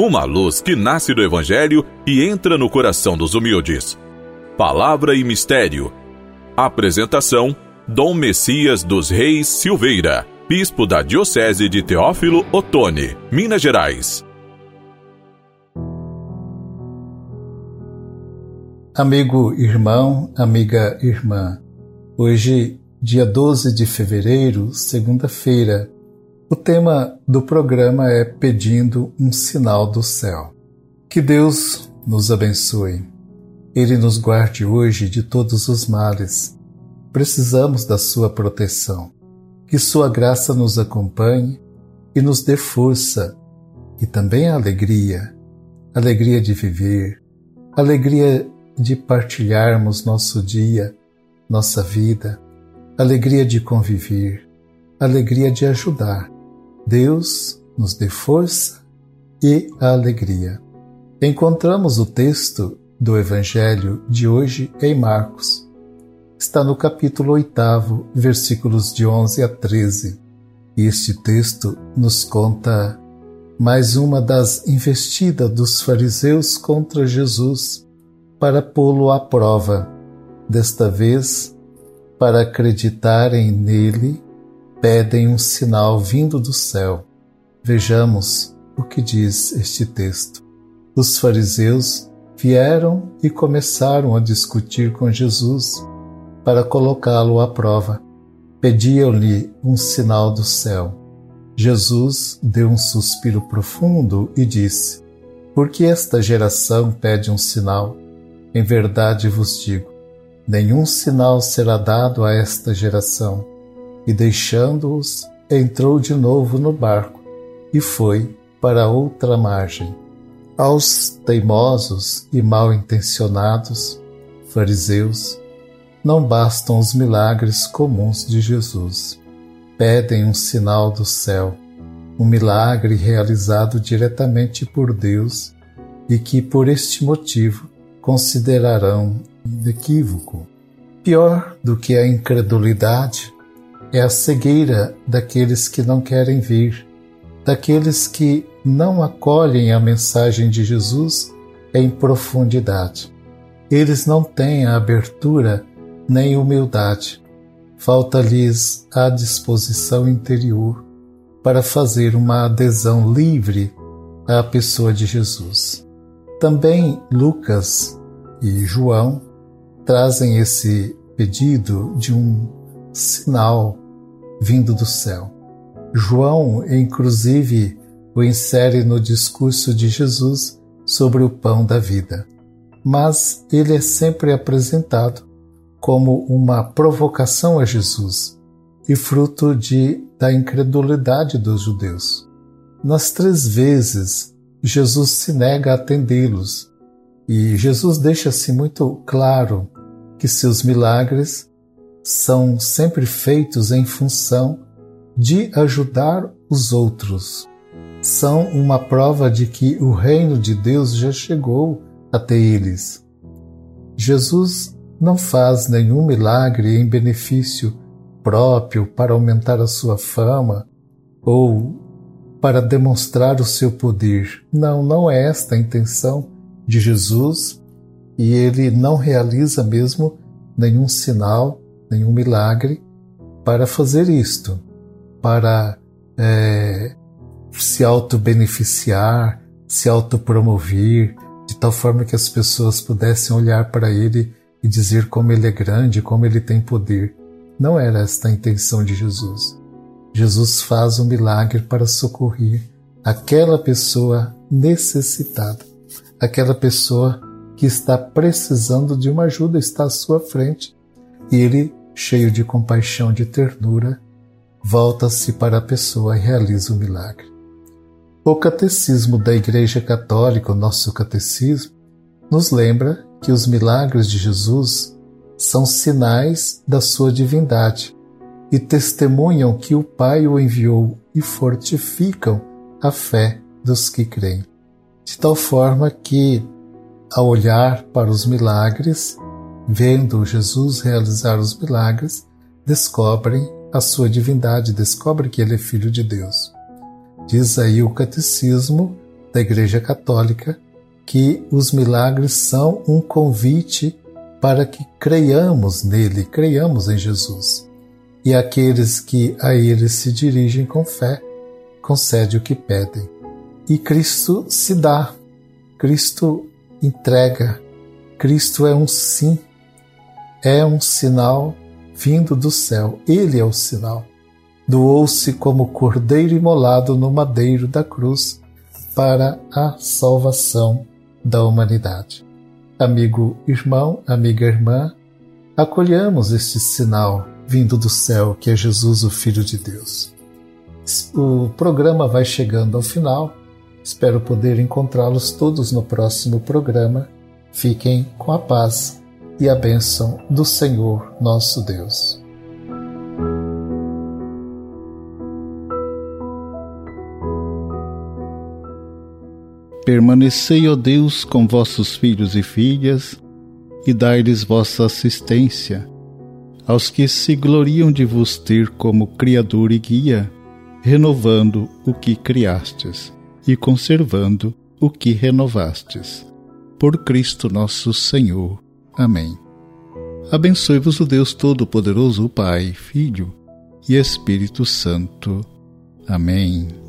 uma luz que nasce do Evangelho e entra no coração dos humildes. Palavra e Mistério. Apresentação: Dom Messias dos Reis Silveira, Bispo da Diocese de Teófilo Otoni, Minas Gerais. Amigo irmão, amiga irmã, hoje, dia 12 de fevereiro, segunda-feira, o tema do programa é Pedindo um Sinal do Céu. Que Deus nos abençoe. Ele nos guarde hoje de todos os males. Precisamos da Sua proteção. Que Sua graça nos acompanhe e nos dê força e também a alegria, alegria de viver, alegria de partilharmos nosso dia, nossa vida, alegria de conviver, alegria de ajudar Deus nos dê força e alegria. Encontramos o texto do Evangelho de hoje em Marcos. Está no capítulo 8, versículos de 11 a 13. E este texto nos conta mais uma das investidas dos fariseus contra Jesus para pô-lo à prova, desta vez para acreditarem nele pedem um sinal vindo do céu. Vejamos o que diz este texto. Os fariseus vieram e começaram a discutir com Jesus para colocá-lo à prova. Pediam-lhe um sinal do céu. Jesus deu um suspiro profundo e disse: Porque esta geração pede um sinal? Em verdade vos digo: nenhum sinal será dado a esta geração e deixando-os, entrou de novo no barco e foi para outra margem. Aos teimosos e mal intencionados, fariseus, não bastam os milagres comuns de Jesus. Pedem um sinal do céu, um milagre realizado diretamente por Deus e que, por este motivo, considerarão inequívoco. Pior do que a incredulidade é a cegueira daqueles que não querem vir, daqueles que não acolhem a mensagem de Jesus em profundidade. Eles não têm a abertura nem humildade. Falta-lhes a disposição interior para fazer uma adesão livre à pessoa de Jesus. Também Lucas e João trazem esse pedido de um sinal vindo do céu. João, inclusive, o insere no discurso de Jesus sobre o pão da vida, mas ele é sempre apresentado como uma provocação a Jesus e fruto de, da incredulidade dos judeus. Nas três vezes, Jesus se nega a atendê-los e Jesus deixa-se muito claro que seus milagres são sempre feitos em função de ajudar os outros. São uma prova de que o reino de Deus já chegou até eles. Jesus não faz nenhum milagre em benefício próprio para aumentar a sua fama ou para demonstrar o seu poder. Não, não é esta a intenção de Jesus e ele não realiza mesmo nenhum sinal nenhum milagre para fazer isto, para é, se auto-beneficiar, se auto-promover, de tal forma que as pessoas pudessem olhar para ele e dizer como ele é grande, como ele tem poder. Não era esta a intenção de Jesus. Jesus faz um milagre para socorrer aquela pessoa necessitada, aquela pessoa que está precisando de uma ajuda, está à sua frente. E ele cheio de compaixão, de ternura, volta-se para a pessoa e realiza o milagre. O Catecismo da Igreja Católica, o nosso catecismo, nos lembra que os milagres de Jesus são sinais da sua divindade e testemunham que o Pai o enviou e fortificam a fé dos que creem. De tal forma que, ao olhar para os milagres, vendo Jesus realizar os milagres, descobrem a sua divindade, descobrem que ele é filho de Deus. Diz aí o catecismo da Igreja Católica que os milagres são um convite para que creiamos nele, creiamos em Jesus. E aqueles que a ele se dirigem com fé, concede o que pedem. E Cristo se dá, Cristo entrega, Cristo é um sim, é um sinal vindo do céu, ele é o sinal. Doou-se como cordeiro imolado no madeiro da cruz para a salvação da humanidade. Amigo irmão, amiga irmã, acolhamos este sinal vindo do céu, que é Jesus, o Filho de Deus. O programa vai chegando ao final. Espero poder encontrá-los todos no próximo programa. Fiquem com a paz e a bênção do Senhor nosso Deus. Permanecei, ó Deus, com vossos filhos e filhas, e dai-lhes vossa assistência, aos que se gloriam de vos ter como Criador e Guia, renovando o que criastes e conservando o que renovastes. Por Cristo nosso Senhor. Amém. Abençoe-vos o Deus Todo-Poderoso, o Pai, Filho e Espírito Santo. Amém.